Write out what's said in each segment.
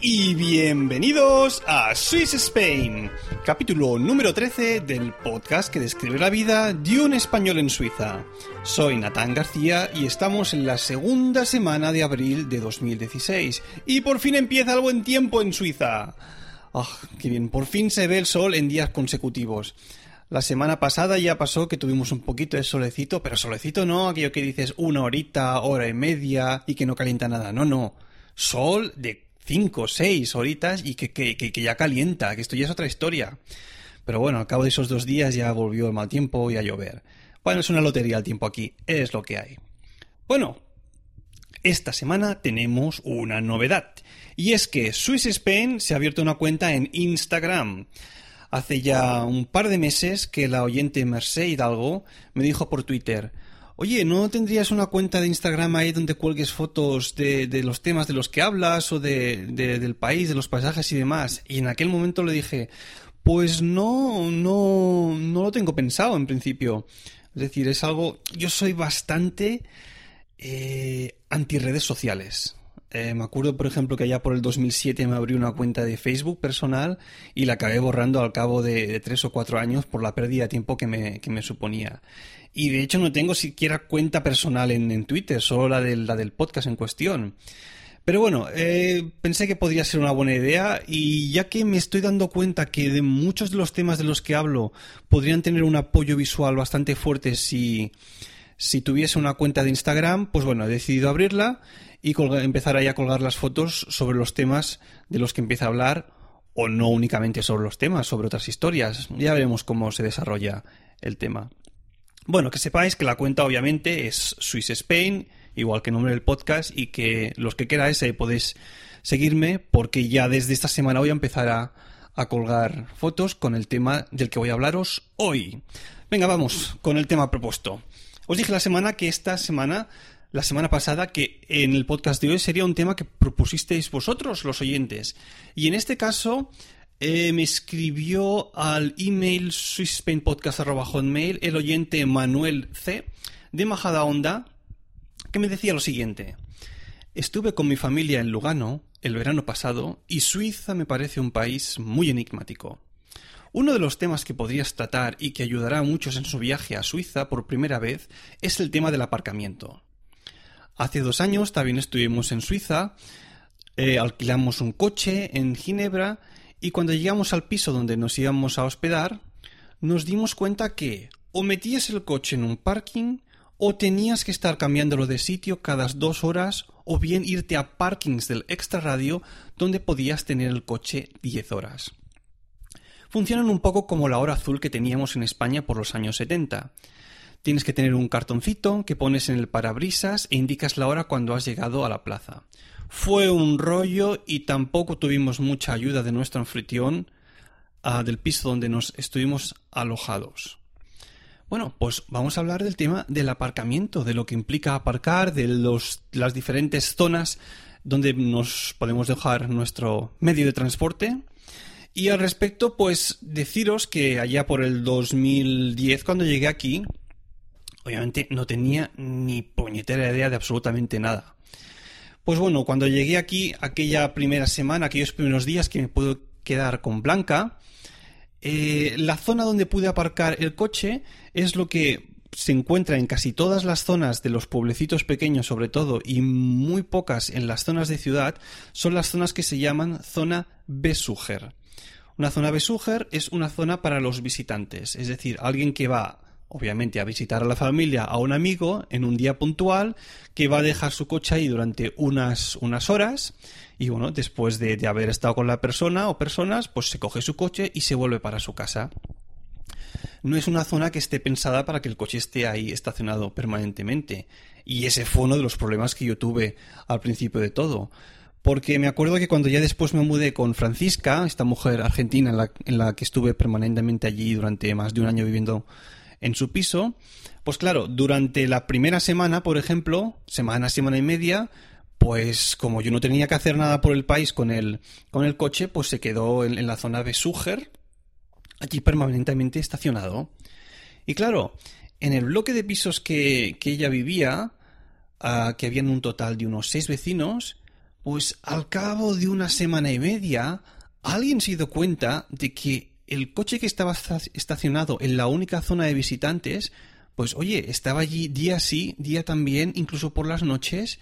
y bienvenidos a Swiss Spain, capítulo número 13 del podcast que describe la vida de un español en Suiza. Soy Natán García y estamos en la segunda semana de abril de 2016 y por fin empieza el buen tiempo en Suiza. ¡Ah, qué bien! Por fin se ve el sol en días consecutivos. La semana pasada ya pasó que tuvimos un poquito de solecito, pero solecito no, aquello que dices una horita, hora y media y que no calienta nada. No, no. Sol de cinco, seis horitas y que, que, que, ya calienta, que esto ya es otra historia. Pero bueno, al cabo de esos dos días ya volvió el mal tiempo y a llover. Bueno, es una lotería el tiempo aquí, es lo que hay. Bueno, esta semana tenemos una novedad. Y es que Swiss Spain se ha abierto una cuenta en Instagram. Hace ya un par de meses que la oyente Merced Hidalgo me dijo por Twitter, Oye, ¿no tendrías una cuenta de Instagram ahí donde cuelgues fotos de, los temas de los que hablas o de, del país, de los paisajes y demás? Y en aquel momento le dije, pues no, no, no lo tengo pensado en principio. Es decir, es algo, yo soy bastante eh, anti redes sociales. Eh, me acuerdo, por ejemplo, que allá por el 2007 me abrí una cuenta de Facebook personal y la acabé borrando al cabo de, tres o cuatro años por la pérdida de tiempo que me, que me suponía. Y de hecho no tengo siquiera cuenta personal en, Twitter, solo la del, la del podcast en cuestión. Pero bueno, eh, pensé que podría ser una buena idea y ya que me estoy dando cuenta que de muchos de los temas de los que hablo podrían tener un apoyo visual bastante fuerte si, si tuviese una cuenta de Instagram, pues bueno, he decidido abrirla y empezar ahí a colgar las fotos sobre los temas de los que empieza a hablar o no únicamente sobre los temas, sobre otras historias. Ya veremos cómo se desarrolla el tema. Bueno, que sepáis que la cuenta obviamente es Swiss Spain, igual que el nombre del podcast, y que los que queráis ahí podéis seguirme porque ya desde esta semana voy a empezar a, a colgar fotos con el tema del que voy a hablaros hoy. Venga, vamos con el tema propuesto. Os dije la semana que esta semana la semana pasada que en el podcast de hoy sería un tema que propusisteis vosotros, los oyentes. Y en este caso eh, me escribió al email swissspainpodcast.com el oyente Manuel C. de Majada Onda, que me decía lo siguiente. Estuve con mi familia en Lugano el verano pasado y Suiza me parece un país muy enigmático. Uno de los temas que podrías tratar y que ayudará a muchos en su viaje a Suiza por primera vez es el tema del aparcamiento. Hace dos años también estuvimos en Suiza, eh, alquilamos un coche en Ginebra y cuando llegamos al piso donde nos íbamos a hospedar, nos dimos cuenta que o metías el coche en un parking o tenías que estar cambiándolo de sitio cada dos horas o bien irte a parkings del extra radio donde podías tener el coche diez horas. Funcionan un poco como la hora azul que teníamos en España por los años 70. Tienes que tener un cartoncito que pones en el parabrisas e indicas la hora cuando has llegado a la plaza. Fue un rollo y tampoco tuvimos mucha ayuda de nuestro anfitrión ah, del piso donde nos estuvimos alojados. Bueno, pues vamos a hablar del tema del aparcamiento, de lo que implica aparcar, de los, las diferentes zonas donde nos podemos dejar nuestro medio de transporte. Y al respecto, pues deciros que allá por el 2010, cuando llegué aquí, obviamente no tenía ni puñetera idea de absolutamente nada. Pues bueno, cuando llegué aquí, aquella primera semana, aquellos primeros días que me pude quedar con Blanca, eh, la zona donde pude aparcar el coche es lo que se encuentra en casi todas las zonas de los pueblecitos pequeños sobre todo y muy pocas en las zonas de ciudad son las zonas que se llaman zona Besucher. Una zona Besucher es una zona para los visitantes, es decir, alguien que va obviamente a visitar a la familia, a un amigo en un día puntual que va a dejar su coche ahí durante unas, unas horas y bueno, después de, de haber estado con la persona o personas, pues se coge su coche y se vuelve para su casa. No es una zona que esté pensada para que el coche esté ahí estacionado permanentemente. Y ese fue uno de los problemas que yo tuve al principio de todo. Porque me acuerdo que cuando ya después me mudé con Francisca, esta mujer argentina en la, en la que estuve permanentemente allí durante más de un año viviendo en su piso, pues claro, durante la primera semana, por ejemplo, semana, semana y media, pues como yo no tenía que hacer nada por el país con el, con el coche, pues se quedó en, la zona de Suger, allí permanentemente estacionado. Y claro, en el bloque de pisos que, que ella vivía, uh, que habían un total de unos seis vecinos, pues al cabo de una semana y media, alguien se dio cuenta de que el coche que estaba estacionado en la única zona de visitantes, pues oye, estaba allí día sí, día también, incluso por las noches.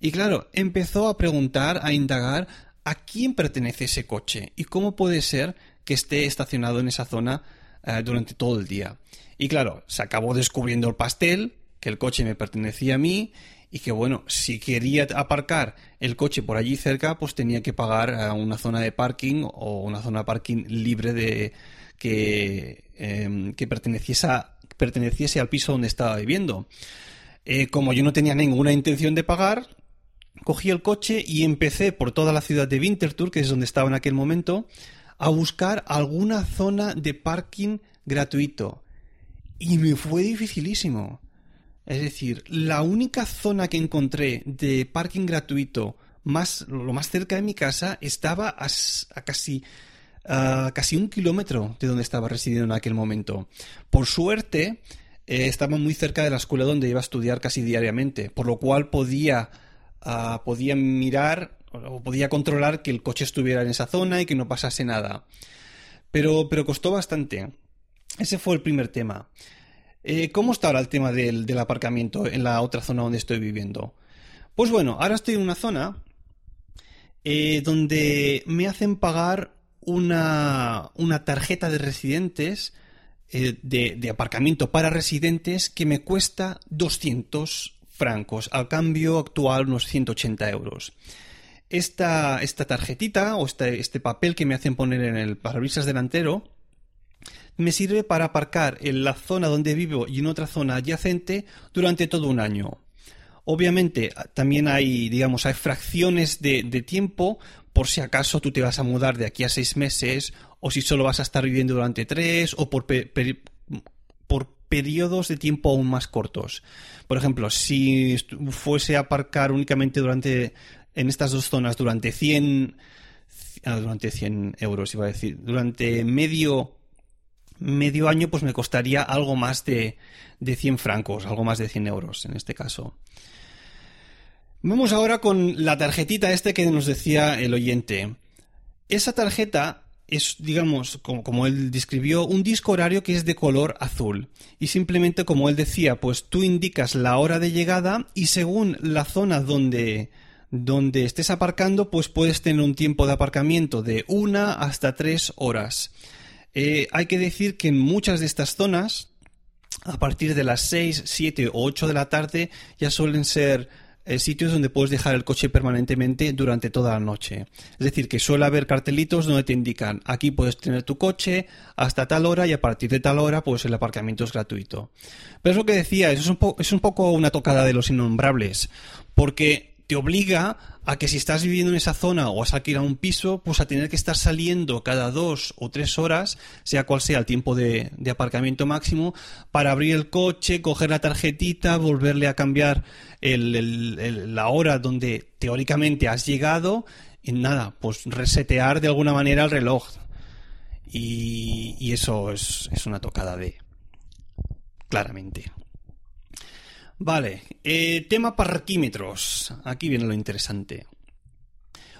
Y claro, empezó a preguntar, a indagar a quién pertenece ese coche y cómo puede ser que esté estacionado en esa zona eh, durante todo el día. Y claro, se acabó descubriendo el pastel, que el coche me pertenecía a mí y que bueno, si quería aparcar el coche por allí cerca, pues tenía que pagar a una zona de parking o una zona de parking libre de que, em, que perteneciese, perteneciese al piso donde estaba viviendo. Eh, como yo no tenía ninguna intención de pagar, cogí el coche y empecé por toda la ciudad de Winterthur, que es donde estaba en aquel momento, a buscar alguna zona de parking gratuito. Y me fue dificilísimo. Es decir, la única zona que encontré de parking gratuito más, lo más cerca de mi casa estaba a, casi, casi un kilómetro de donde estaba residiendo en aquel momento. Por suerte, eh, estaba muy cerca de la escuela donde iba a estudiar casi diariamente, por lo cual podía, ah, podía mirar o podía controlar que el coche estuviera en esa zona y que no pasase nada. Pero, pero costó bastante. Ese fue el primer tema. Eh, ¿Cómo está ahora el tema del, aparcamiento en la otra zona donde estoy viviendo? Pues bueno, ahora estoy en una zona eh, donde me hacen pagar una, tarjeta de residentes, eh, de, aparcamiento para residentes, que me cuesta 200 francos, al cambio actual unos 180 euros. Esta, tarjetita o este, este papel que me hacen poner en el parabrisas delantero me sirve para aparcar en la zona donde vivo y en otra zona adyacente durante todo un año. Obviamente también hay, digamos, hay fracciones de, tiempo por si acaso tú te vas a mudar de aquí a seis meses o si solo vas a estar viviendo durante tres o por, por periodos de tiempo aún más cortos. Por ejemplo, si fuese a aparcar únicamente durante en estas dos zonas durante 100 ah, durante 100 euros iba a decir durante medio medio año pues me costaría algo más de, de 100 francos, algo más de 100 euros en este caso. Vamos ahora con la tarjetita este que nos decía el oyente. Esa tarjeta es, digamos, como, como, él describió, un disco horario que es de color azul. Y simplemente, como él decía, pues tú indicas la hora de llegada y según la zona donde, donde estés aparcando, pues puedes tener un tiempo de aparcamiento de una hasta tres horas. Eh, hay que decir que en muchas de estas zonas, a partir de las 6, 7 o 8 de la tarde, ya suelen ser eh, sitios donde puedes dejar el coche permanentemente durante toda la noche. Es decir, que suele haber cartelitos donde te indican aquí puedes tener tu coche hasta tal hora y a partir de tal hora pues el aparcamiento es gratuito. Pero es lo que decía, es un, es un poco una tocada de los innombrables, porque te obliga a que si estás viviendo en esa zona o has alquilado un piso, pues a tener que estar saliendo cada dos o tres horas, sea cual sea el tiempo de, aparcamiento máximo, para abrir el coche, coger la tarjetita, volverle a cambiar la hora donde teóricamente has llegado, y nada, pues resetear de alguna manera el reloj. Y, eso es, es una tocada de... claramente. Vale, eh, tema parquímetros. Aquí viene lo interesante.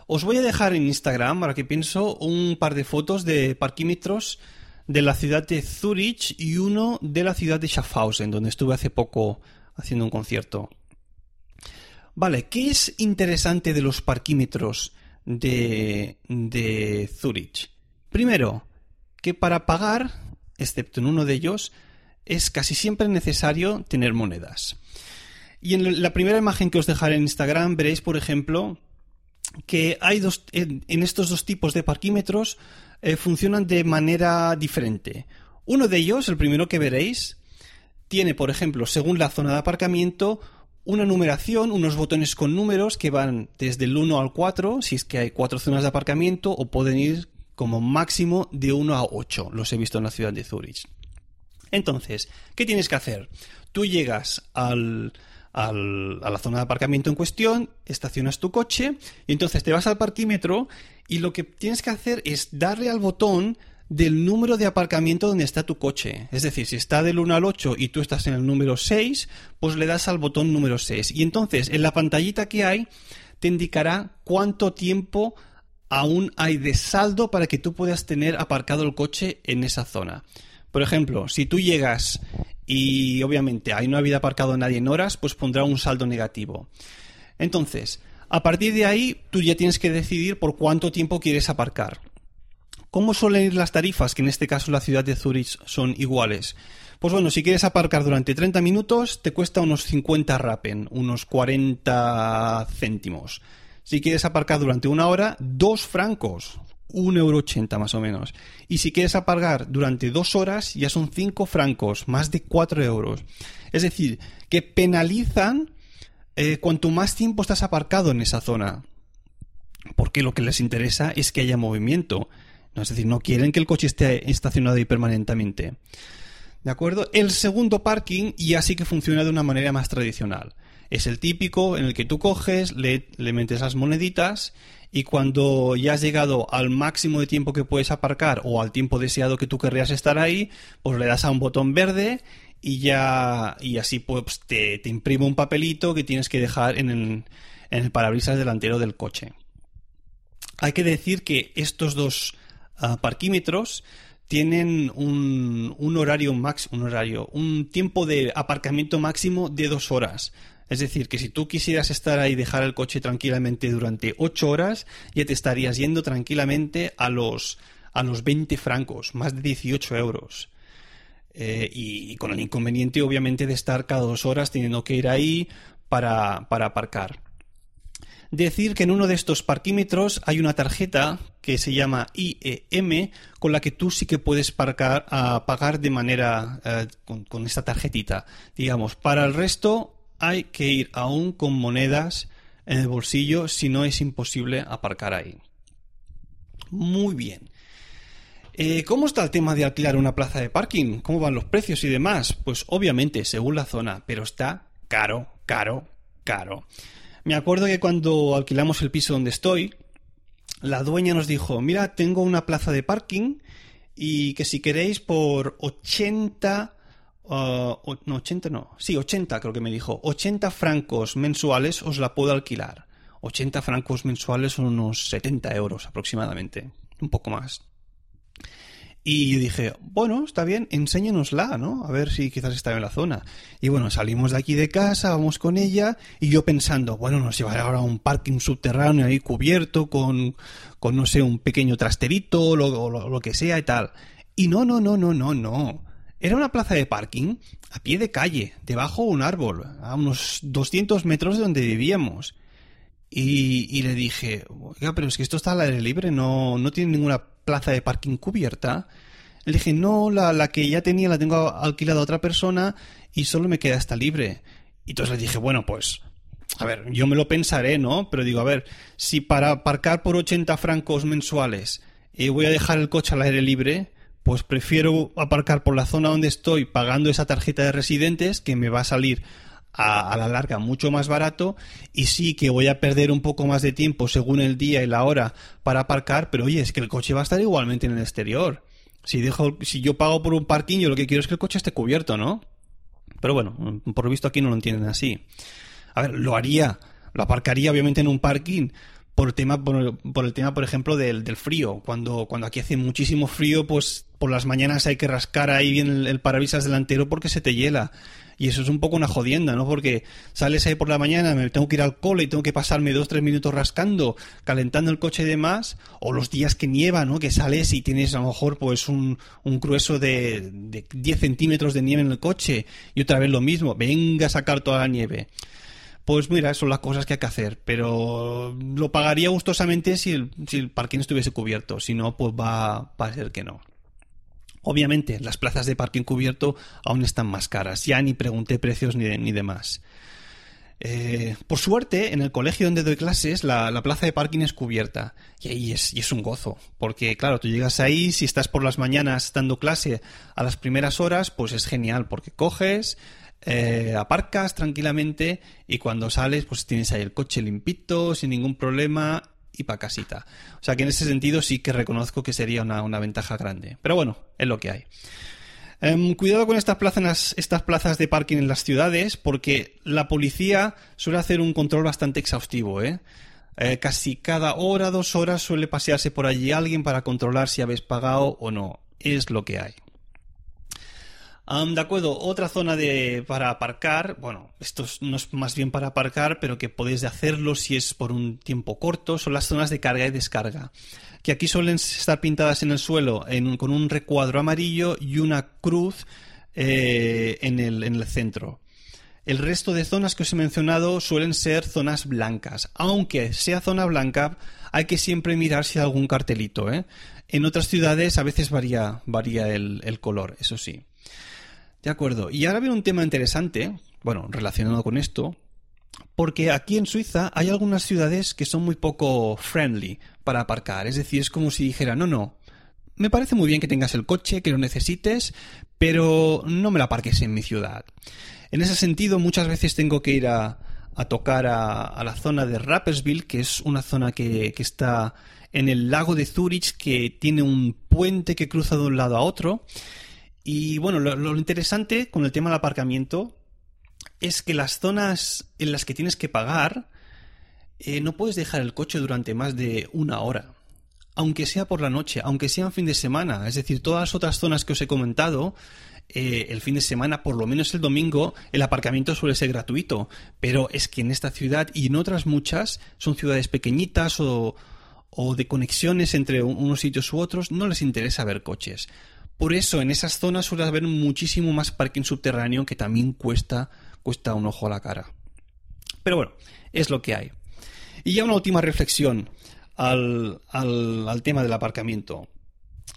Os voy a dejar en Instagram, ahora que pienso, un par de fotos de parquímetros de la ciudad de Zurich y uno de la ciudad de Schaffhausen, donde estuve hace poco haciendo un concierto. Vale, ¿qué es interesante de los parquímetros de, de Zurich? Primero, que para pagar, excepto en uno de ellos, es casi siempre necesario tener monedas. Y en la primera imagen que os dejaré en Instagram veréis, por ejemplo, que hay dos, en, estos dos tipos de parquímetros eh, funcionan de manera diferente. Uno de ellos, el primero que veréis, tiene, por ejemplo, según la zona de aparcamiento, una numeración, unos botones con números que van desde el 1 al 4, si es que hay cuatro zonas de aparcamiento, o pueden ir como máximo de 1 a 8. Los he visto en la ciudad de Zurich. Entonces, ¿qué tienes que hacer? Tú llegas a la zona de aparcamiento en cuestión, estacionas tu coche y entonces te vas al parquímetro y lo que tienes que hacer es darle al botón del número de aparcamiento donde está tu coche. Es decir, si está del 1 al 8 y tú estás en el número 6, pues le das al botón número 6. Y entonces en la pantallita que hay te indicará cuánto tiempo aún hay de saldo para que tú puedas tener aparcado el coche en esa zona. Por ejemplo, si tú llegas y obviamente ahí no ha habido aparcado nadie en horas, pues pondrá un saldo negativo. Entonces, a partir de ahí, tú ya tienes que decidir por cuánto tiempo quieres aparcar. ¿Cómo suelen ir las tarifas, que en este caso la ciudad de Zurich son iguales? Pues bueno, si quieres aparcar durante 30 minutos, te cuesta unos 50 rapen, unos 40 céntimos. Si quieres aparcar durante una hora, 2 francos, 1,80 euro más o menos. Y si quieres aparcar durante dos horas, ya son 5 francos, más de 4 euros. Es decir, que penalizan eh, cuanto más tiempo estás aparcado en esa zona. Porque lo que les interesa es que haya movimiento. Es decir, no quieren que el coche esté estacionado ahí permanentemente. ¿De acuerdo? El segundo parking ya sí que funciona de una manera más tradicional. Es el típico en el que tú coges, le, le metes las moneditas y cuando ya has llegado al máximo de tiempo que puedes aparcar o al tiempo deseado que tú querrías estar ahí, pues le das a un botón verde y ya y así pues te, te imprime un papelito que tienes que dejar en el, en el parabrisas delantero del coche. Hay que decir que estos dos parquímetros tienen un, un horario máximo, un horario, un tiempo de aparcamiento máximo de dos horas. Es decir, que si tú quisieras estar ahí y dejar el coche tranquilamente durante ocho horas, ya te estarías yendo tranquilamente a los, a los 20 francos, más de 18 euros. Eh, y, con el inconveniente, obviamente, de estar cada dos horas teniendo que ir ahí para, para aparcar decir que en uno de estos parquímetros hay una tarjeta que se llama IEM con la que tú sí que puedes pagar de manera eh, con, esta tarjetita. Digamos, para el resto hay que ir aún con monedas en el bolsillo si no es imposible aparcar ahí. Muy bien. Eh, ¿Cómo está el tema de alquilar una plaza de parking? ¿Cómo van los precios y demás? Pues obviamente, según la zona, pero está caro, caro, caro. Me acuerdo que cuando alquilamos el piso donde estoy, la dueña nos dijo, mira, tengo una plaza de parking y que si queréis por 80... Uh, no, 80 no. Sí, 80 creo que me dijo. 80 francos mensuales os la puedo alquilar. 80 francos mensuales son unos 70 euros aproximadamente. Un poco más. Y yo dije, bueno, está bien, enséñanosla, ¿no? A ver si quizás está en la zona. Y bueno, salimos de aquí de casa, vamos con ella, y yo pensando, bueno, nos llevará ahora a un parking subterráneo ahí cubierto con, con no sé, un pequeño trasterito o lo, lo que sea y tal. Y no, no, no, no, no, no. Era una plaza de parking a pie de calle, debajo de un árbol, a unos 200 metros de donde vivíamos. Y, le dije, oiga, pero es que esto está al aire libre, no, no tiene ninguna plaza de parking cubierta. Le dije, no, la, la que ya tenía la tengo alquilada a otra persona y solo me queda esta libre. Y entonces le dije, bueno, pues, a ver, yo me lo pensaré, ¿no? Pero digo, a ver, si para aparcar por 80 francos mensuales y voy a dejar el coche al aire libre, pues prefiero aparcar por la zona donde estoy pagando esa tarjeta de residentes que me va a salir a, la larga mucho más barato y sí que voy a perder un poco más de tiempo según el día y la hora para aparcar, pero oye, es que el coche va a estar igualmente en el exterior. Si dejo, si yo pago por un parking, yo lo que quiero es que el coche esté cubierto, ¿no? Pero bueno, por visto aquí no lo entienden así. A ver, lo haría, lo aparcaría obviamente en un parking, por, tema, por, el tema, por ejemplo, del, del, frío. Cuando, cuando aquí hace muchísimo frío, pues por las mañanas hay que rascar ahí bien el, el parabrisas delantero porque se te hiela. Y eso es un poco una jodienda, ¿no? Porque sales ahí por la mañana, me tengo que ir al cole y tengo que pasarme dos, tres minutos rascando, calentando el coche y demás, o los días que nieva, ¿no? Que sales y tienes a lo mejor pues un, un grueso de, de 10 centímetros de nieve en el coche y otra vez lo mismo, venga a sacar toda la nieve. Pues mira, son las cosas que hay que hacer, pero lo pagaría gustosamente si el, si el parking estuviese cubierto, si no, pues va, va a ser que no. Obviamente, las plazas de parking cubierto aún están más caras. Ya ni pregunté precios ni, ni demás. Eh, por suerte, en el colegio donde doy clases, la, plaza de parking es cubierta. Y ahí es, y es un gozo. Porque, claro, tú llegas ahí, si estás por las mañanas dando clase a las primeras horas, pues es genial, porque coges, eh, aparcas tranquilamente y cuando sales, pues tienes ahí el coche limpito, sin ningún problema y para casita. O sea que en ese sentido sí que reconozco que sería una, una ventaja grande. Pero bueno, es lo que hay. Em, cuidado con estas plazas, estas plazas de parking en las ciudades, porque la policía suele hacer un control bastante exhaustivo, ¿eh? ¿eh? casi cada hora, dos horas suele pasearse por allí alguien para controlar si habéis pagado o no. Es lo que hay. De acuerdo, otra zona de, para aparcar, bueno, esto no es más bien para aparcar, pero que podéis hacerlo si es por un tiempo corto, son las zonas de carga y descarga que aquí suelen estar pintadas en el suelo con un recuadro amarillo y una cruz eh, en, el, en el centro. El resto de zonas que os he mencionado suelen ser zonas blancas. Aunque sea zona blanca, hay que siempre mirar si hay algún cartelito. ¿eh? En otras ciudades a veces varía, varía el, color, eso sí. De acuerdo. Y ahora viene un tema interesante, bueno, relacionado con esto, porque aquí en Suiza hay algunas ciudades que son muy poco friendly para aparcar. Es decir, es como si dijera, no, no, me parece muy bien que tengas el coche, que lo necesites, pero no me lo aparques en mi ciudad. En ese sentido, muchas veces tengo que ir a, tocar a, la zona de Rapperswil, que es una zona que, está en el lago de Zurich, que tiene un puente que cruza de un lado a otro. Y bueno, lo interesante con el tema del aparcamiento es que las zonas en las que tienes que pagar eh, no puedes dejar el coche durante más de una hora. Aunque sea por la noche, aunque sea en fin de semana. Es decir, todas las otras zonas que os he comentado, eh, el fin de semana, por lo menos el domingo, el aparcamiento suele ser gratuito. Pero es que en esta ciudad y en otras muchas, son ciudades pequeñitas o, o de conexiones entre unos sitios u otros, no les interesa ver coches. Por eso en esas zonas suele haber muchísimo más parking subterráneo que también cuesta cuesta un ojo a la cara. Pero bueno, es lo que hay. Y ya una última reflexión al, tema del aparcamiento.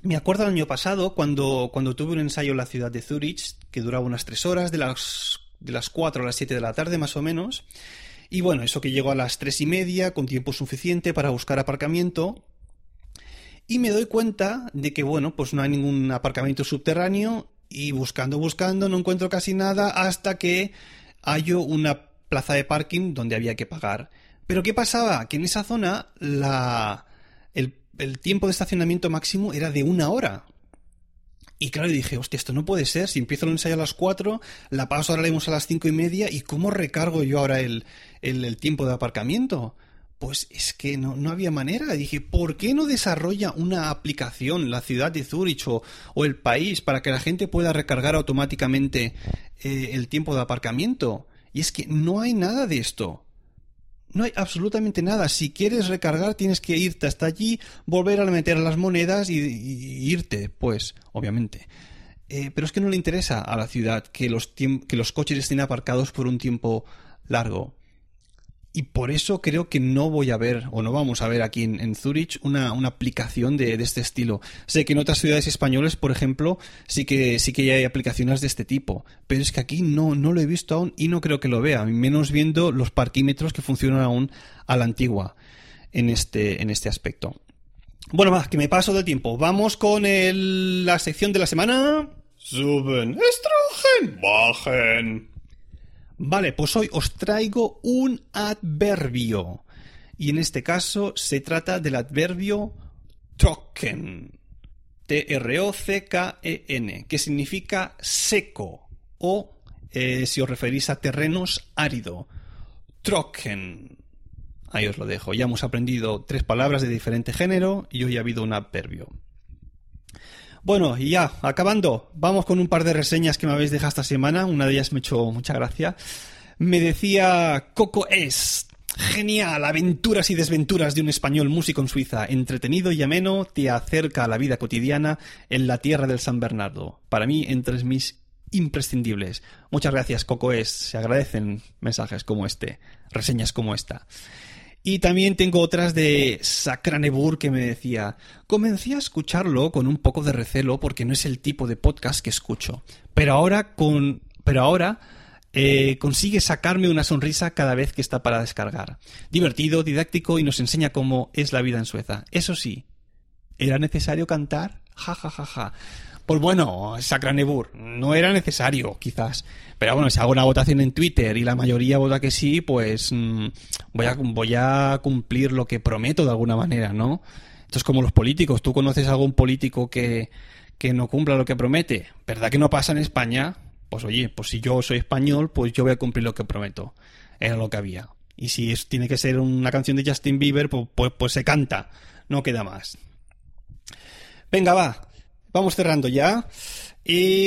Me acuerdo el año pasado cuando, cuando tuve un ensayo en la ciudad de Zurich, que duraba unas tres horas, de las, de las 4 a las 7 de la tarde más o menos. Y bueno, eso que llegó a las tres y media, con tiempo suficiente para buscar aparcamiento. Y me doy cuenta de que, bueno, pues no hay ningún aparcamiento subterráneo y buscando, buscando, no encuentro casi nada hasta que hallo una plaza de parking donde había que pagar. Pero ¿qué pasaba? Que en esa zona la, el, tiempo de estacionamiento máximo era de una hora. Y claro, dije, hostia, esto no puede ser. Si empiezo el ensayo a las 4, la paso ahora leemos a las cinco y media, ¿y cómo recargo yo ahora el, el tiempo de aparcamiento? Pues es que no, no, había manera. Dije, ¿por qué no desarrolla una aplicación la ciudad de Zurich o, el país para que la gente pueda recargar automáticamente eh, el tiempo de aparcamiento? Y es que no hay nada de esto. No hay absolutamente nada. Si quieres recargar tienes que irte hasta allí, volver a meter las monedas y, irte, pues, obviamente. Eh, pero es que no le interesa a la ciudad que los, que los coches estén aparcados por un tiempo largo. Y por eso creo que no voy a ver, o no vamos a ver aquí en, Zurich, una, aplicación de, este estilo. Sé que en otras ciudades españolas, por ejemplo, sí que, sí que hay aplicaciones de este tipo. Pero es que aquí no, no lo he visto aún y no creo que lo vea, menos viendo los parquímetros que funcionan aún a la antigua en este, en este aspecto. Bueno, más que me paso del tiempo. Vamos con la sección de la semana. Suben, estrogen, bajen. Vale, pues hoy os traigo un adverbio. Y en este caso se trata del adverbio trocken. T-R-O-C-K-E-N, que significa seco o, eh, si os referís a terrenos, árido. Trocken. Ahí os lo dejo. Ya hemos aprendido tres palabras de diferente género y hoy ha habido un adverbio. Bueno, y ya, acabando, vamos con un par de reseñas que me habéis dejado esta semana. Una de ellas me hecho mucha gracia. Me decía Coco es. Genial, aventuras y desventuras de un español músico en Suiza, entretenido y ameno, te acerca a la vida cotidiana en la tierra del San Bernardo. Para mí, entre mis imprescindibles. Muchas gracias, Coco es. Se agradecen mensajes como este, reseñas como esta. Y también tengo otras de Sacranebur que me decía, comencé a escucharlo con un poco de recelo porque no es el tipo de podcast que escucho. Pero ahora con pero ahora eh, consigue sacarme una sonrisa cada vez que está para descargar. Divertido, didáctico y nos enseña cómo es la vida en Suecia. Eso sí, ¿era necesario cantar? Ja, ja, ja, ja. Pues bueno, Sacranebur, no era necesario, quizás. Pero bueno, si hago una votación en Twitter y la mayoría vota que sí, pues mm, voy, a, voy a cumplir lo que prometo de alguna manera, ¿no? Esto es como los políticos. ¿Tú conoces a algún político que, que no cumpla lo que promete? ¿Verdad que no pasa en España? Pues oye, pues si yo soy español, pues yo voy a cumplir lo que prometo. Era lo que había. Y si tiene que ser una canción de Justin Bieber, pues, pues, pues se canta. No queda más. Venga, va. Vamos cerrando ya.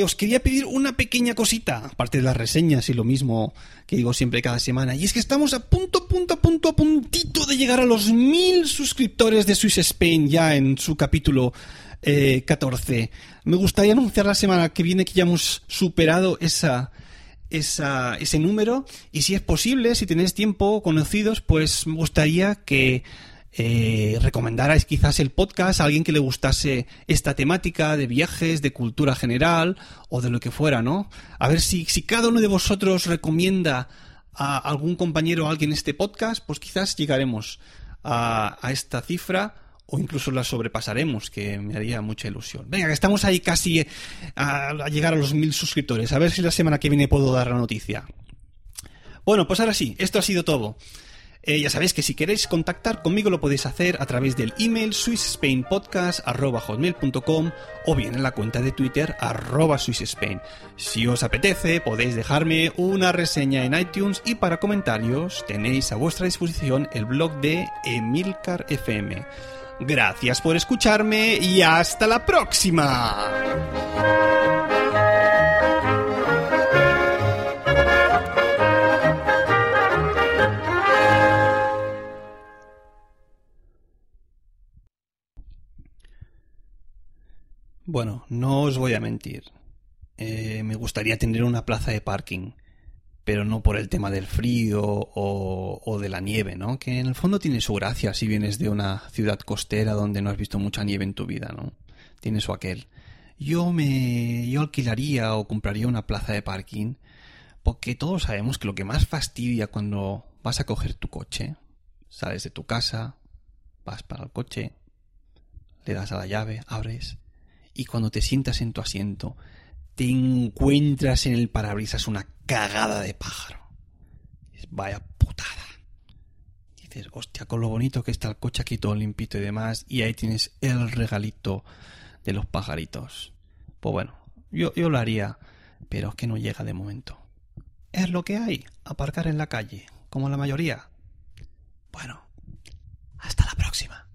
Os quería pedir una pequeña cosita, aparte de las reseñas y lo mismo que digo siempre cada semana, y es que estamos a punto, punto, punto, a puntito de llegar a los mil suscriptores de Swiss Spain ya en su capítulo 14. Eh, Me gustaría anunciar la semana que viene que ya hemos superado esa, esa, ese número y si es posible, si tenéis tiempo, conocidos, pues me gustaría que eh, recomendarais quizás el podcast a alguien que le gustase esta temática de viajes, de cultura general o de lo que fuera, ¿no? A ver si, si cada uno de vosotros recomienda a algún compañero o alguien este podcast, pues quizás llegaremos a, esta cifra o incluso la sobrepasaremos, que me haría mucha ilusión. Venga, que estamos ahí casi a, a, llegar a los mil suscriptores. A ver si la semana que viene puedo dar la noticia. Bueno, pues ahora sí, esto ha sido todo. Eh, ya sabéis que si queréis contactar conmigo lo podéis hacer a través del email swissspainpodcast.com o bien en la cuenta de Twitter arroba swissspain. Si os apetece podéis dejarme una reseña en iTunes y para comentarios tenéis a vuestra disposición el blog de Emilcar FM. Gracias por escucharme y hasta la próxima. Bueno, no os voy a mentir. Eh, me gustaría tener una plaza de parking, pero no por el tema del frío o, o, de la nieve, ¿no? Que en el fondo tiene su gracia si vienes de una ciudad costera donde no has visto mucha nieve en tu vida, ¿no? Tiene su aquel. Yo me. yo alquilaría o compraría una plaza de parking, porque todos sabemos que lo que más fastidia cuando vas a coger tu coche, sales de tu casa, vas para el coche, le das a la llave, abres y cuando te sientas en tu asiento, te encuentras en el parabrisas una cagada de pájaro. Vaya putada. Dices, hostia, con lo bonito que está el coche aquí todo limpito y demás, y ahí tienes el regalito de los pajaritos. Pues bueno, yo, yo lo haría, pero es que no llega de momento. Es lo que hay, aparcar en la calle, como la mayoría. Bueno, hasta la próxima.